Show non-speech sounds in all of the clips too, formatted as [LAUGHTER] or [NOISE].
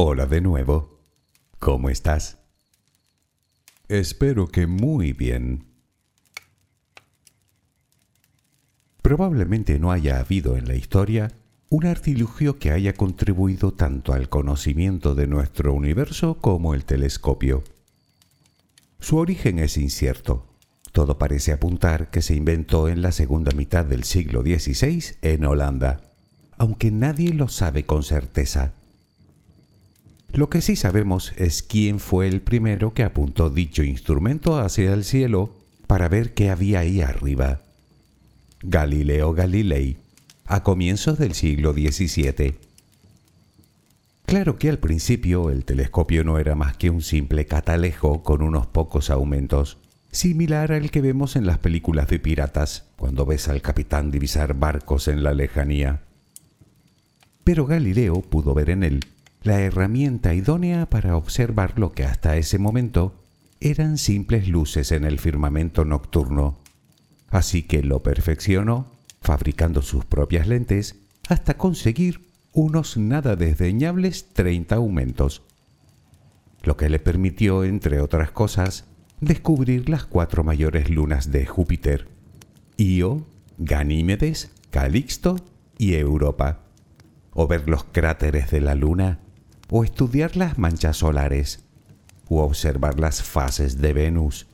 Hola de nuevo. ¿Cómo estás? Espero que muy bien. Probablemente no haya habido en la historia un artilugio que haya contribuido tanto al conocimiento de nuestro universo como el telescopio. Su origen es incierto. Todo parece apuntar que se inventó en la segunda mitad del siglo XVI en Holanda, aunque nadie lo sabe con certeza. Lo que sí sabemos es quién fue el primero que apuntó dicho instrumento hacia el cielo para ver qué había ahí arriba. Galileo Galilei, a comienzos del siglo XVII. Claro que al principio el telescopio no era más que un simple catalejo con unos pocos aumentos, similar al que vemos en las películas de piratas, cuando ves al capitán divisar barcos en la lejanía. Pero Galileo pudo ver en él la herramienta idónea para observar lo que hasta ese momento eran simples luces en el firmamento nocturno. Así que lo perfeccionó, fabricando sus propias lentes hasta conseguir unos nada desdeñables 30 aumentos, lo que le permitió, entre otras cosas, descubrir las cuatro mayores lunas de Júpiter, Io, Ganímedes, Calixto y Europa, o ver los cráteres de la luna, o estudiar las manchas solares, o observar las fases de Venus,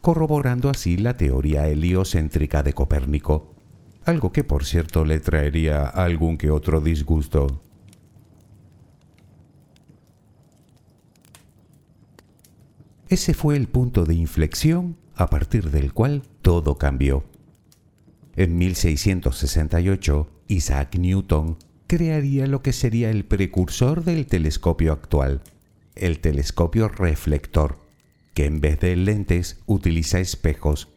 corroborando así la teoría heliocéntrica de Copérnico algo que por cierto le traería algún que otro disgusto. Ese fue el punto de inflexión a partir del cual todo cambió. En 1668, Isaac Newton crearía lo que sería el precursor del telescopio actual, el telescopio reflector, que en vez de lentes utiliza espejos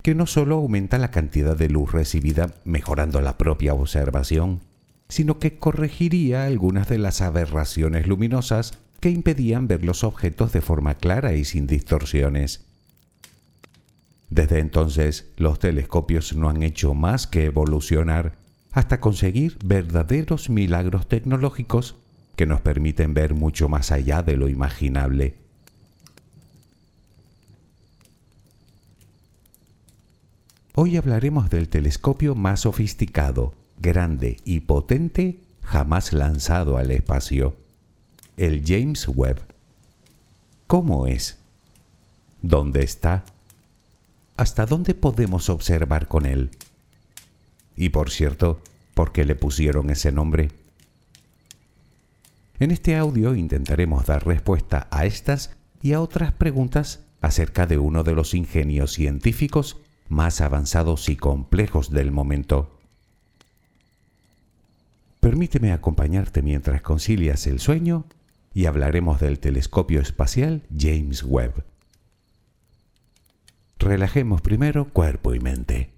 que no solo aumenta la cantidad de luz recibida mejorando la propia observación, sino que corregiría algunas de las aberraciones luminosas que impedían ver los objetos de forma clara y sin distorsiones. Desde entonces, los telescopios no han hecho más que evolucionar hasta conseguir verdaderos milagros tecnológicos que nos permiten ver mucho más allá de lo imaginable. Hoy hablaremos del telescopio más sofisticado, grande y potente jamás lanzado al espacio, el James Webb. ¿Cómo es? ¿Dónde está? ¿Hasta dónde podemos observar con él? Y por cierto, ¿por qué le pusieron ese nombre? En este audio intentaremos dar respuesta a estas y a otras preguntas acerca de uno de los ingenios científicos más avanzados y complejos del momento. Permíteme acompañarte mientras concilias el sueño y hablaremos del telescopio espacial James Webb. Relajemos primero cuerpo y mente.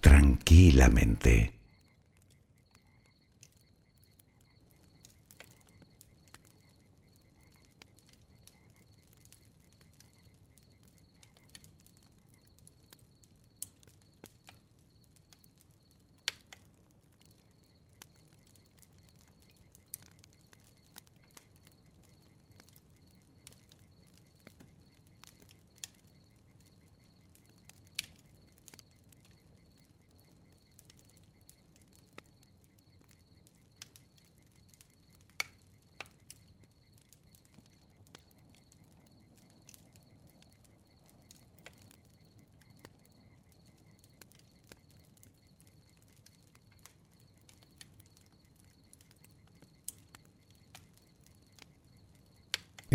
tranquilamente.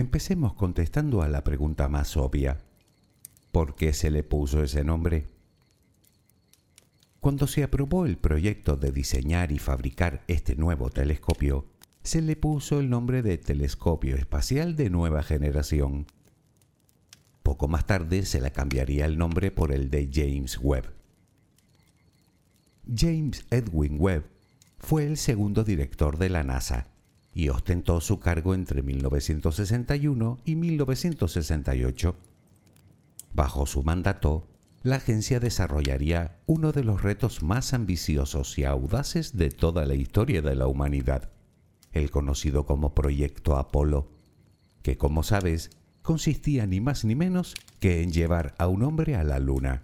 Empecemos contestando a la pregunta más obvia. ¿Por qué se le puso ese nombre? Cuando se aprobó el proyecto de diseñar y fabricar este nuevo telescopio, se le puso el nombre de Telescopio Espacial de Nueva Generación. Poco más tarde se le cambiaría el nombre por el de James Webb. James Edwin Webb fue el segundo director de la NASA y ostentó su cargo entre 1961 y 1968. Bajo su mandato, la agencia desarrollaría uno de los retos más ambiciosos y audaces de toda la historia de la humanidad, el conocido como Proyecto Apolo, que como sabes consistía ni más ni menos que en llevar a un hombre a la Luna.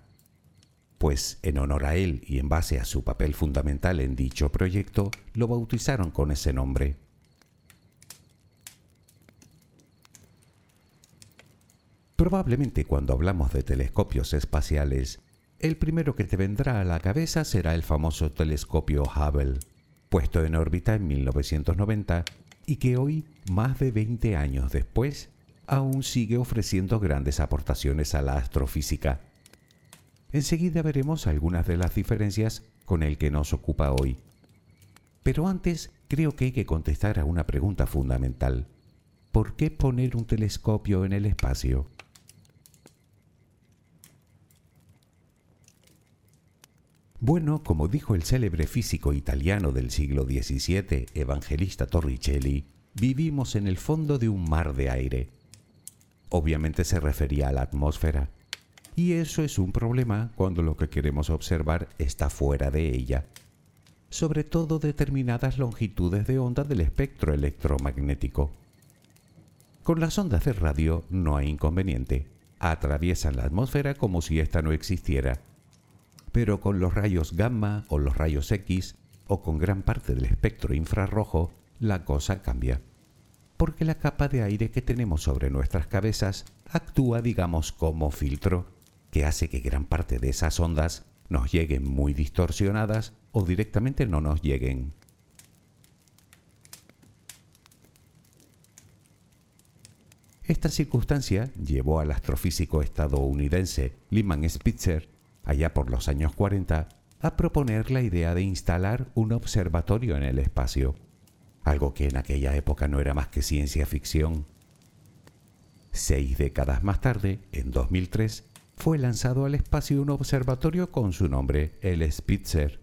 Pues en honor a él y en base a su papel fundamental en dicho proyecto, lo bautizaron con ese nombre. Probablemente cuando hablamos de telescopios espaciales, el primero que te vendrá a la cabeza será el famoso telescopio Hubble, puesto en órbita en 1990 y que hoy, más de 20 años después, aún sigue ofreciendo grandes aportaciones a la astrofísica. Enseguida veremos algunas de las diferencias con el que nos ocupa hoy. Pero antes creo que hay que contestar a una pregunta fundamental. ¿Por qué poner un telescopio en el espacio? Bueno, como dijo el célebre físico italiano del siglo XVII, Evangelista Torricelli, vivimos en el fondo de un mar de aire. Obviamente se refería a la atmósfera. Y eso es un problema cuando lo que queremos observar está fuera de ella. Sobre todo determinadas longitudes de onda del espectro electromagnético. Con las ondas de radio no hay inconveniente. Atraviesan la atmósfera como si ésta no existiera pero con los rayos gamma o los rayos X o con gran parte del espectro infrarrojo, la cosa cambia. Porque la capa de aire que tenemos sobre nuestras cabezas actúa, digamos, como filtro, que hace que gran parte de esas ondas nos lleguen muy distorsionadas o directamente no nos lleguen. Esta circunstancia llevó al astrofísico estadounidense Lyman Spitzer allá por los años 40, a proponer la idea de instalar un observatorio en el espacio, algo que en aquella época no era más que ciencia ficción. Seis décadas más tarde, en 2003, fue lanzado al espacio un observatorio con su nombre, el Spitzer,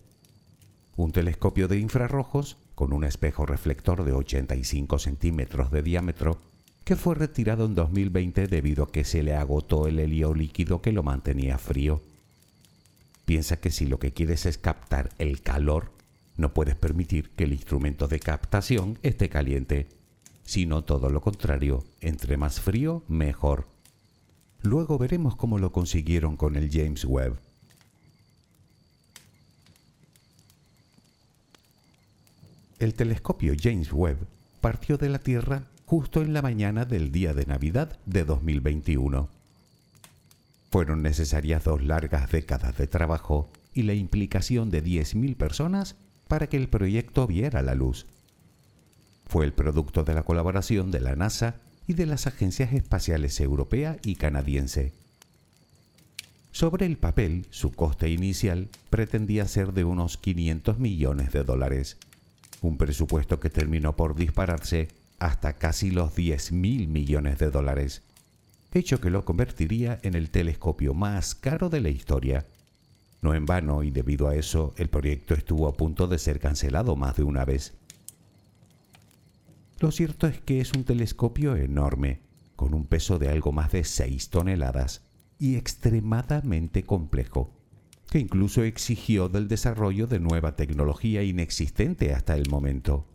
un telescopio de infrarrojos con un espejo reflector de 85 centímetros de diámetro que fue retirado en 2020 debido a que se le agotó el helio líquido que lo mantenía frío. Piensa que si lo que quieres es captar el calor, no puedes permitir que el instrumento de captación esté caliente, sino todo lo contrario, entre más frío, mejor. Luego veremos cómo lo consiguieron con el James Webb. El telescopio James Webb partió de la Tierra justo en la mañana del día de Navidad de 2021. Fueron necesarias dos largas décadas de trabajo y la implicación de 10.000 personas para que el proyecto viera la luz. Fue el producto de la colaboración de la NASA y de las agencias espaciales europea y canadiense. Sobre el papel, su coste inicial pretendía ser de unos 500 millones de dólares, un presupuesto que terminó por dispararse hasta casi los 10 mil millones de dólares, hecho que lo convertiría en el telescopio más caro de la historia. No en vano, y debido a eso, el proyecto estuvo a punto de ser cancelado más de una vez. Lo cierto es que es un telescopio enorme, con un peso de algo más de 6 toneladas y extremadamente complejo, que incluso exigió del desarrollo de nueva tecnología inexistente hasta el momento.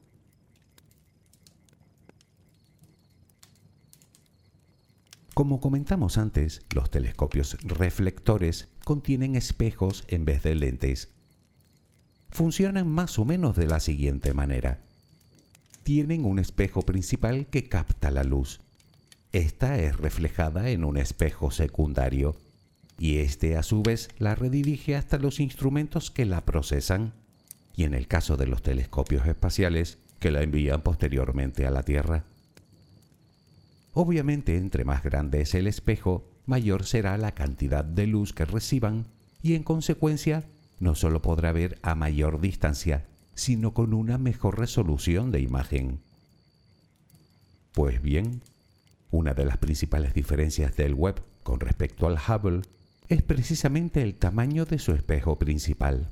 Como comentamos antes, los telescopios reflectores contienen espejos en vez de lentes. Funcionan más o menos de la siguiente manera tienen un espejo principal que capta la luz. Esta es reflejada en un espejo secundario y este a su vez la redirige hasta los instrumentos que la procesan y en el caso de los telescopios espaciales que la envían posteriormente a la Tierra. Obviamente entre más grande es el espejo, mayor será la cantidad de luz que reciban y en consecuencia no solo podrá ver a mayor distancia, sino con una mejor resolución de imagen. Pues bien, una de las principales diferencias del web con respecto al Hubble es precisamente el tamaño de su espejo principal.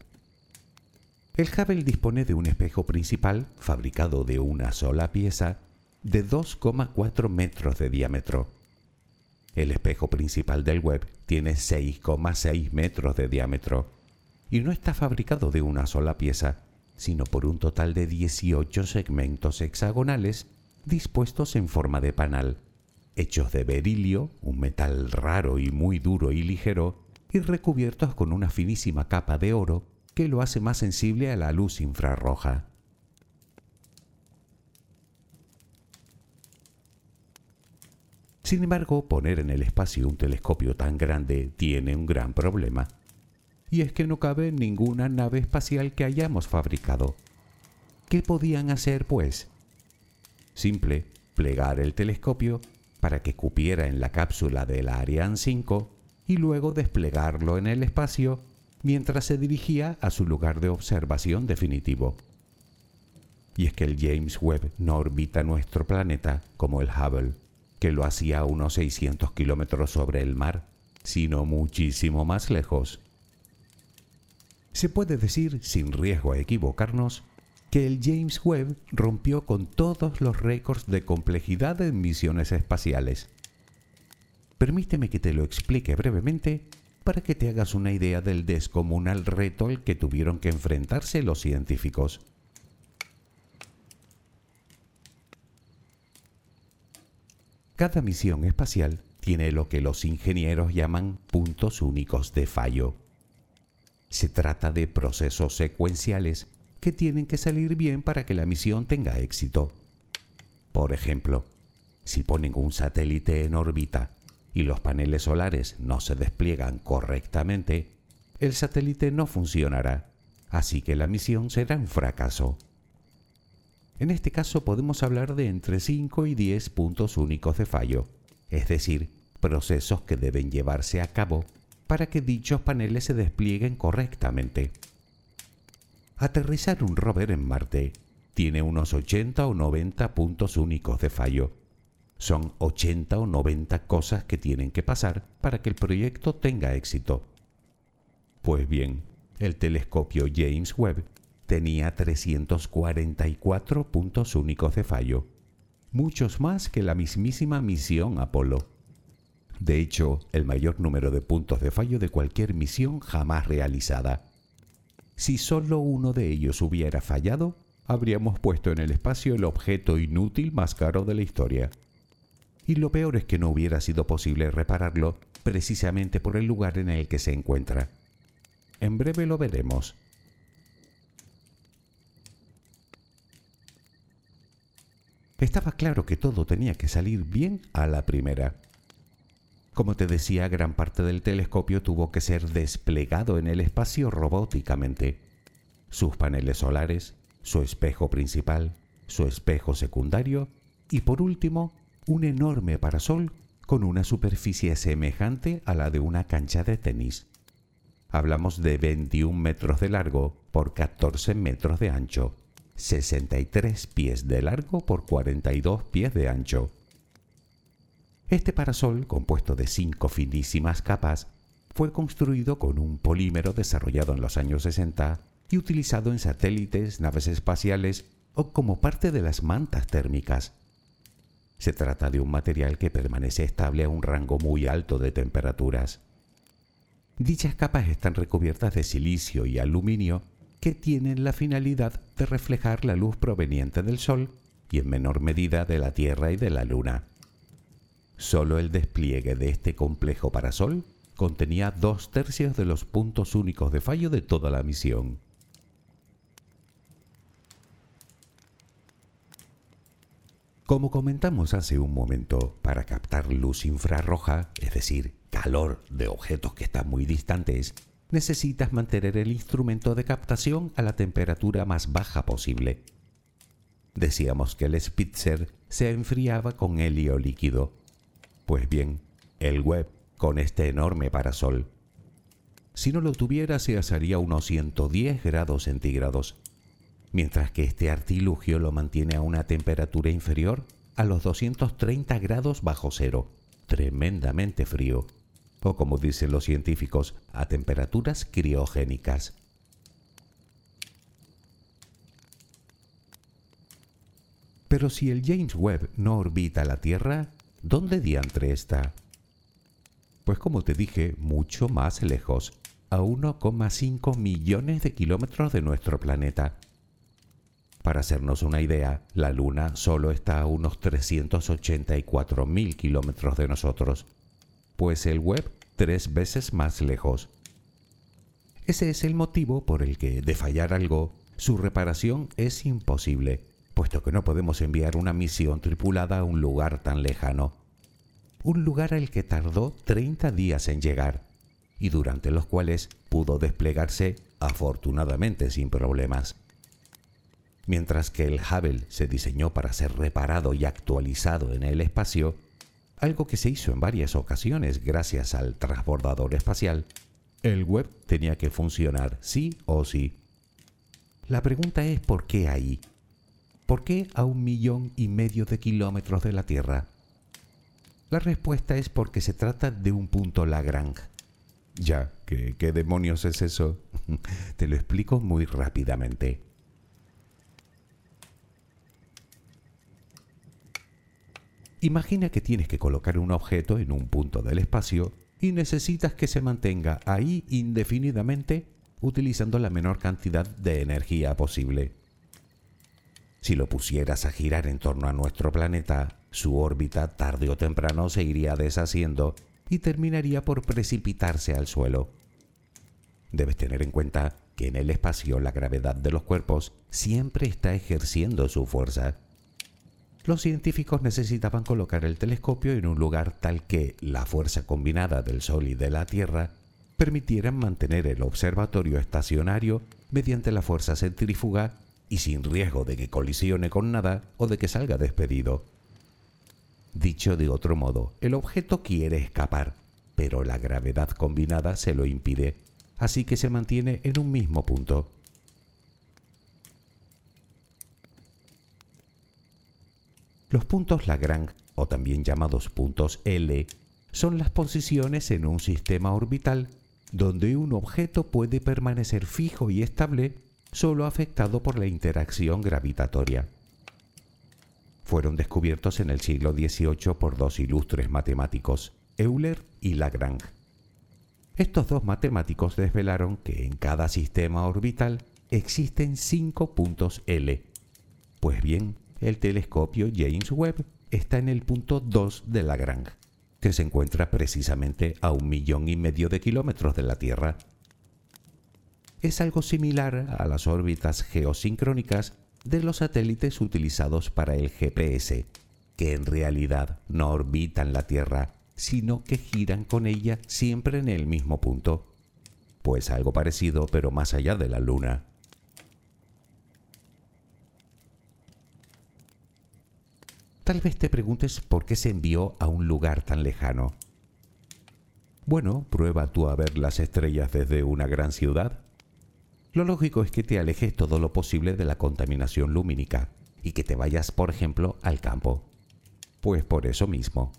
El Hubble dispone de un espejo principal fabricado de una sola pieza de 2,4 metros de diámetro. El espejo principal del web tiene 6,6 metros de diámetro y no está fabricado de una sola pieza, sino por un total de 18 segmentos hexagonales dispuestos en forma de panal, hechos de berilio, un metal raro y muy duro y ligero, y recubiertos con una finísima capa de oro que lo hace más sensible a la luz infrarroja. Sin embargo, poner en el espacio un telescopio tan grande tiene un gran problema y es que no cabe ninguna nave espacial que hayamos fabricado. ¿Qué podían hacer, pues? Simple, plegar el telescopio para que cupiera en la cápsula del Ariane 5 y luego desplegarlo en el espacio mientras se dirigía a su lugar de observación definitivo. Y es que el James Webb no orbita nuestro planeta como el Hubble, que lo hacía a unos 600 kilómetros sobre el mar, sino muchísimo más lejos. Se puede decir, sin riesgo a equivocarnos, que el James Webb rompió con todos los récords de complejidad en misiones espaciales. Permíteme que te lo explique brevemente para que te hagas una idea del descomunal reto al que tuvieron que enfrentarse los científicos. Cada misión espacial tiene lo que los ingenieros llaman puntos únicos de fallo. Se trata de procesos secuenciales que tienen que salir bien para que la misión tenga éxito. Por ejemplo, si ponen un satélite en órbita y los paneles solares no se despliegan correctamente, el satélite no funcionará, así que la misión será un fracaso. En este caso podemos hablar de entre 5 y 10 puntos únicos de fallo, es decir, procesos que deben llevarse a cabo para que dichos paneles se desplieguen correctamente. Aterrizar un rover en Marte tiene unos 80 o 90 puntos únicos de fallo. Son 80 o 90 cosas que tienen que pasar para que el proyecto tenga éxito. Pues bien, el telescopio James Webb tenía 344 puntos únicos de fallo, muchos más que la mismísima misión Apolo. De hecho, el mayor número de puntos de fallo de cualquier misión jamás realizada. Si solo uno de ellos hubiera fallado, habríamos puesto en el espacio el objeto inútil más caro de la historia. Y lo peor es que no hubiera sido posible repararlo precisamente por el lugar en el que se encuentra. En breve lo veremos. Estaba claro que todo tenía que salir bien a la primera. Como te decía, gran parte del telescopio tuvo que ser desplegado en el espacio robóticamente. Sus paneles solares, su espejo principal, su espejo secundario y por último un enorme parasol con una superficie semejante a la de una cancha de tenis. Hablamos de 21 metros de largo por 14 metros de ancho, 63 pies de largo por 42 pies de ancho. Este parasol, compuesto de cinco finísimas capas, fue construido con un polímero desarrollado en los años 60 y utilizado en satélites, naves espaciales o como parte de las mantas térmicas. Se trata de un material que permanece estable a un rango muy alto de temperaturas. Dichas capas están recubiertas de silicio y aluminio que tienen la finalidad de reflejar la luz proveniente del Sol y en menor medida de la Tierra y de la Luna. Solo el despliegue de este complejo parasol contenía dos tercios de los puntos únicos de fallo de toda la misión. Como comentamos hace un momento, para captar luz infrarroja, es decir, calor de objetos que están muy distantes, necesitas mantener el instrumento de captación a la temperatura más baja posible. Decíamos que el Spitzer se enfriaba con helio líquido. Pues bien, el Webb con este enorme parasol. Si no lo tuviera se asaría unos 110 grados centígrados mientras que este artilugio lo mantiene a una temperatura inferior a los 230 grados bajo cero, tremendamente frío, o como dicen los científicos, a temperaturas criogénicas. Pero si el James Webb no orbita la Tierra, ¿dónde diantre está? Pues como te dije, mucho más lejos, a 1,5 millones de kilómetros de nuestro planeta. Para hacernos una idea, la Luna solo está a unos 384.000 kilómetros de nosotros, pues el Webb tres veces más lejos. Ese es el motivo por el que, de fallar algo, su reparación es imposible, puesto que no podemos enviar una misión tripulada a un lugar tan lejano. Un lugar al que tardó 30 días en llegar, y durante los cuales pudo desplegarse afortunadamente sin problemas. Mientras que el Hubble se diseñó para ser reparado y actualizado en el espacio, algo que se hizo en varias ocasiones gracias al transbordador espacial, el web tenía que funcionar sí o sí. La pregunta es ¿por qué ahí? ¿Por qué a un millón y medio de kilómetros de la Tierra? La respuesta es porque se trata de un punto Lagrange. Ya, ¿qué, qué demonios es eso? [LAUGHS] Te lo explico muy rápidamente. Imagina que tienes que colocar un objeto en un punto del espacio y necesitas que se mantenga ahí indefinidamente utilizando la menor cantidad de energía posible. Si lo pusieras a girar en torno a nuestro planeta, su órbita tarde o temprano se iría deshaciendo y terminaría por precipitarse al suelo. Debes tener en cuenta que en el espacio la gravedad de los cuerpos siempre está ejerciendo su fuerza los científicos necesitaban colocar el telescopio en un lugar tal que la fuerza combinada del Sol y de la Tierra permitieran mantener el observatorio estacionario mediante la fuerza centrífuga y sin riesgo de que colisione con nada o de que salga despedido. Dicho de otro modo, el objeto quiere escapar, pero la gravedad combinada se lo impide, así que se mantiene en un mismo punto. Los puntos Lagrange, o también llamados puntos L, son las posiciones en un sistema orbital donde un objeto puede permanecer fijo y estable solo afectado por la interacción gravitatoria. Fueron descubiertos en el siglo XVIII por dos ilustres matemáticos, Euler y Lagrange. Estos dos matemáticos desvelaron que en cada sistema orbital existen cinco puntos L. Pues bien, el telescopio James Webb está en el punto 2 de Lagrange, que se encuentra precisamente a un millón y medio de kilómetros de la Tierra. Es algo similar a las órbitas geosincrónicas de los satélites utilizados para el GPS, que en realidad no orbitan la Tierra, sino que giran con ella siempre en el mismo punto. Pues algo parecido, pero más allá de la Luna. Tal vez te preguntes por qué se envió a un lugar tan lejano. Bueno, prueba tú a ver las estrellas desde una gran ciudad. Lo lógico es que te alejes todo lo posible de la contaminación lumínica y que te vayas, por ejemplo, al campo. Pues por eso mismo.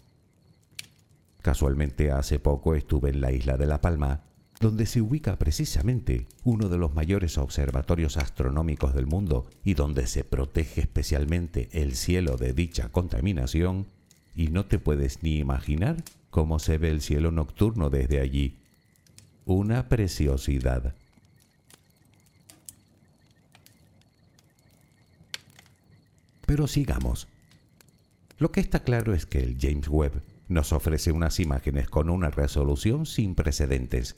Casualmente hace poco estuve en la isla de La Palma, donde se ubica precisamente uno de los mayores observatorios astronómicos del mundo y donde se protege especialmente el cielo de dicha contaminación, y no te puedes ni imaginar cómo se ve el cielo nocturno desde allí. Una preciosidad. Pero sigamos. Lo que está claro es que el James Webb nos ofrece unas imágenes con una resolución sin precedentes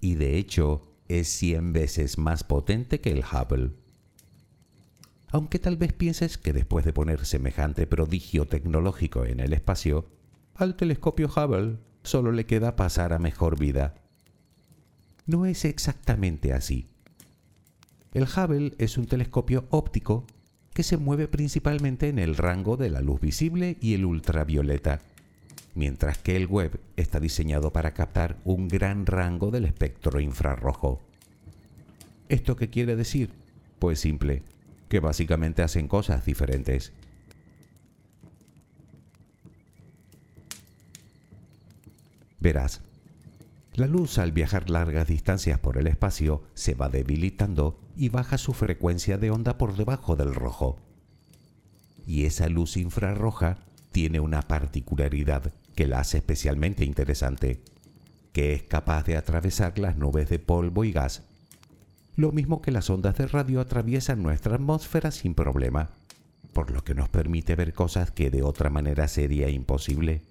y de hecho es 100 veces más potente que el Hubble. Aunque tal vez pienses que después de poner semejante prodigio tecnológico en el espacio, al telescopio Hubble solo le queda pasar a mejor vida. No es exactamente así. El Hubble es un telescopio óptico que se mueve principalmente en el rango de la luz visible y el ultravioleta, mientras que el Webb está diseñado para captar un gran rango del espectro infrarrojo. ¿Esto qué quiere decir? Pues simple, que básicamente hacen cosas diferentes. Verás, la luz al viajar largas distancias por el espacio se va debilitando y baja su frecuencia de onda por debajo del rojo. Y esa luz infrarroja tiene una particularidad que la hace especialmente interesante, que es capaz de atravesar las nubes de polvo y gas, lo mismo que las ondas de radio atraviesan nuestra atmósfera sin problema, por lo que nos permite ver cosas que de otra manera sería imposible.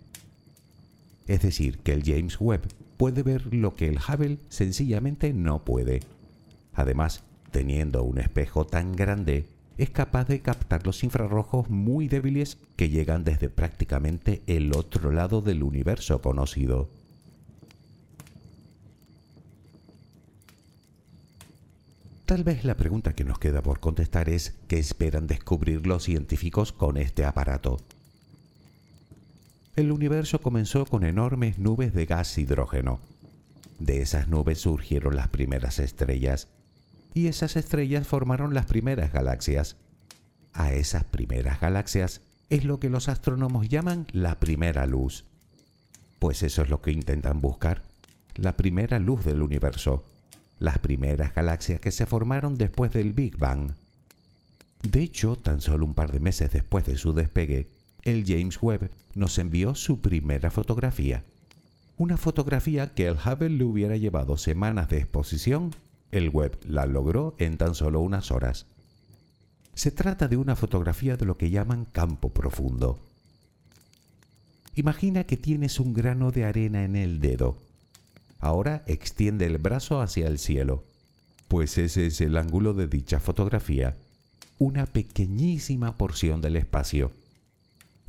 Es decir, que el James Webb puede ver lo que el Hubble sencillamente no puede. Además, teniendo un espejo tan grande, es capaz de captar los infrarrojos muy débiles que llegan desde prácticamente el otro lado del universo conocido. Tal vez la pregunta que nos queda por contestar es ¿qué esperan descubrir los científicos con este aparato? el universo comenzó con enormes nubes de gas hidrógeno. De esas nubes surgieron las primeras estrellas, y esas estrellas formaron las primeras galaxias. A esas primeras galaxias es lo que los astrónomos llaman la primera luz. Pues eso es lo que intentan buscar, la primera luz del universo, las primeras galaxias que se formaron después del Big Bang. De hecho, tan solo un par de meses después de su despegue, el James Webb nos envió su primera fotografía. Una fotografía que el Hubble le hubiera llevado semanas de exposición, el Webb la logró en tan solo unas horas. Se trata de una fotografía de lo que llaman campo profundo. Imagina que tienes un grano de arena en el dedo. Ahora extiende el brazo hacia el cielo, pues ese es el ángulo de dicha fotografía, una pequeñísima porción del espacio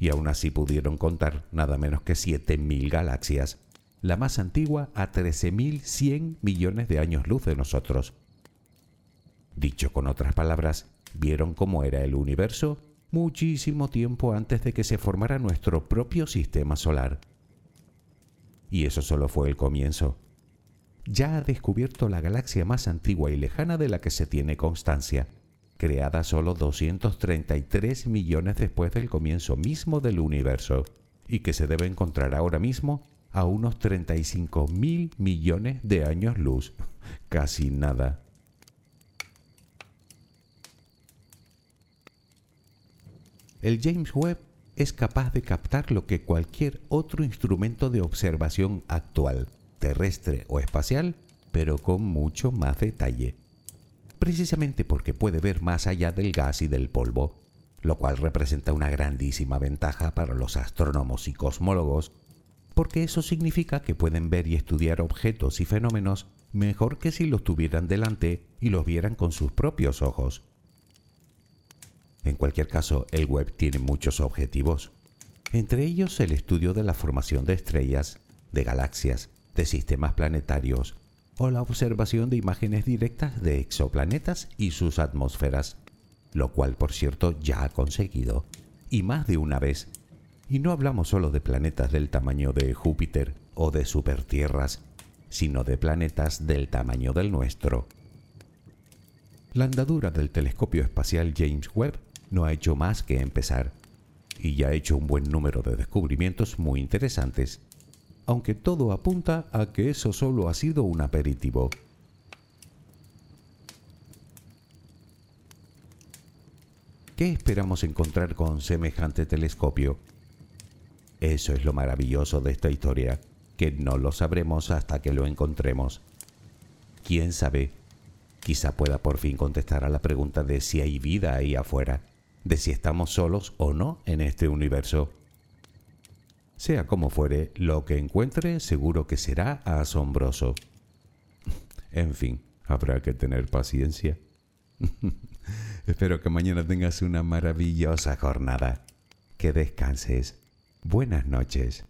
y aún así pudieron contar nada menos que 7.000 galaxias, la más antigua a 13.100 millones de años luz de nosotros. Dicho con otras palabras, vieron cómo era el universo muchísimo tiempo antes de que se formara nuestro propio sistema solar. Y eso solo fue el comienzo. Ya ha descubierto la galaxia más antigua y lejana de la que se tiene constancia, creada solo 233 millones después del comienzo mismo del universo, y que se debe encontrar ahora mismo a unos 35 mil millones de años luz. [LAUGHS] Casi nada. El James Webb es capaz de captar lo que cualquier otro instrumento de observación actual, terrestre o espacial, pero con mucho más detalle precisamente porque puede ver más allá del gas y del polvo, lo cual representa una grandísima ventaja para los astrónomos y cosmólogos, porque eso significa que pueden ver y estudiar objetos y fenómenos mejor que si los tuvieran delante y los vieran con sus propios ojos. En cualquier caso, el web tiene muchos objetivos. entre ellos el estudio de la formación de estrellas, de galaxias, de sistemas planetarios o la observación de imágenes directas de exoplanetas y sus atmósferas, lo cual por cierto ya ha conseguido, y más de una vez. Y no hablamos solo de planetas del tamaño de Júpiter o de supertierras, sino de planetas del tamaño del nuestro. La andadura del telescopio espacial James Webb no ha hecho más que empezar, y ya ha hecho un buen número de descubrimientos muy interesantes aunque todo apunta a que eso solo ha sido un aperitivo. ¿Qué esperamos encontrar con semejante telescopio? Eso es lo maravilloso de esta historia, que no lo sabremos hasta que lo encontremos. ¿Quién sabe? Quizá pueda por fin contestar a la pregunta de si hay vida ahí afuera, de si estamos solos o no en este universo. Sea como fuere, lo que encuentre seguro que será asombroso. [LAUGHS] En fin, habrá que tener paciencia. [LAUGHS] Espero que mañana tengas una maravillosa jornada. Que descanses. Buenas noches.